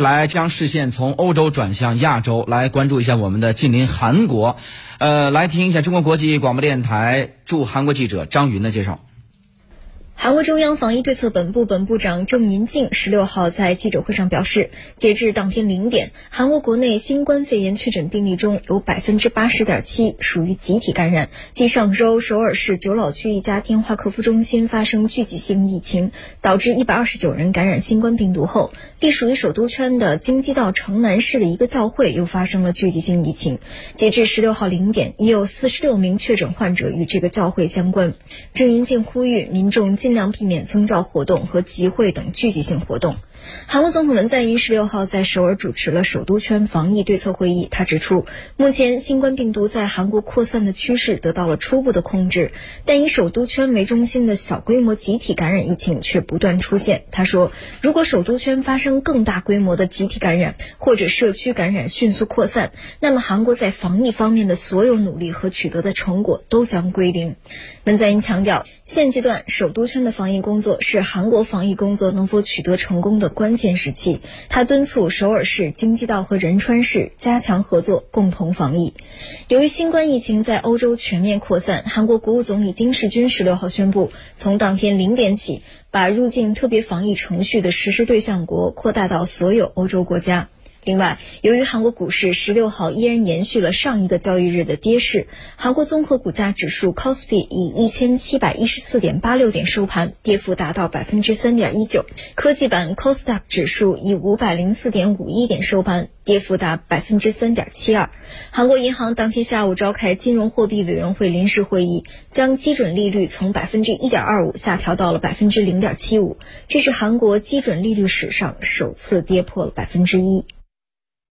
来将视线从欧洲转向亚洲，来关注一下我们的近邻韩国。呃，来听一下中国国际广播电台驻韩国记者张云的介绍。韩国中央防疫对策本部本部长郑银静十六号在记者会上表示，截至当天零点，韩国国内新冠肺炎确诊病例中有百分之八十点七属于集体感染。继上周首尔市九老区一家电话客服中心发生聚集性疫情，导致一百二十九人感染新冠病毒后，隶属于首都圈的京畿道城南市的一个教会又发生了聚集性疫情。截至十六号零点，已有四十六名确诊患者与这个教会相关。郑银静呼吁民众尽尽量避免宗教活动和集会等聚集性活动。韩国总统文在寅十六号在首尔主持了首都圈防疫对策会议。他指出，目前新冠病毒在韩国扩散的趋势得到了初步的控制，但以首都圈为中心的小规模集体感染疫情却不断出现。他说，如果首都圈发生更大规模的集体感染，或者社区感染迅速扩散，那么韩国在防疫方面的所有努力和取得的成果都将归零。文在寅强调，现阶段首都圈的防疫工作是韩国防疫工作能否取得成功的。关键时期，他敦促首尔市、京畿道和仁川市加强合作，共同防疫。由于新冠疫情在欧洲全面扩散，韩国国务总理丁世军十六号宣布，从当天零点起，把入境特别防疫程序的实施对象国扩大到所有欧洲国家。另外，由于韩国股市十六号依然延续了上一个交易日的跌势，韩国综合股价指数 c o s p i 以一千七百一十四点八六点收盘，跌幅达到百分之三点一九；科技版 c o s d a q 指数以五百零四点五一点收盘，跌幅达百分之三点七二。韩国银行当天下午召开金融货币委员会临时会议，将基准利率从百分之一点二五下调到了百分之零点七五，这是韩国基准利率史上首次跌破了百分之一。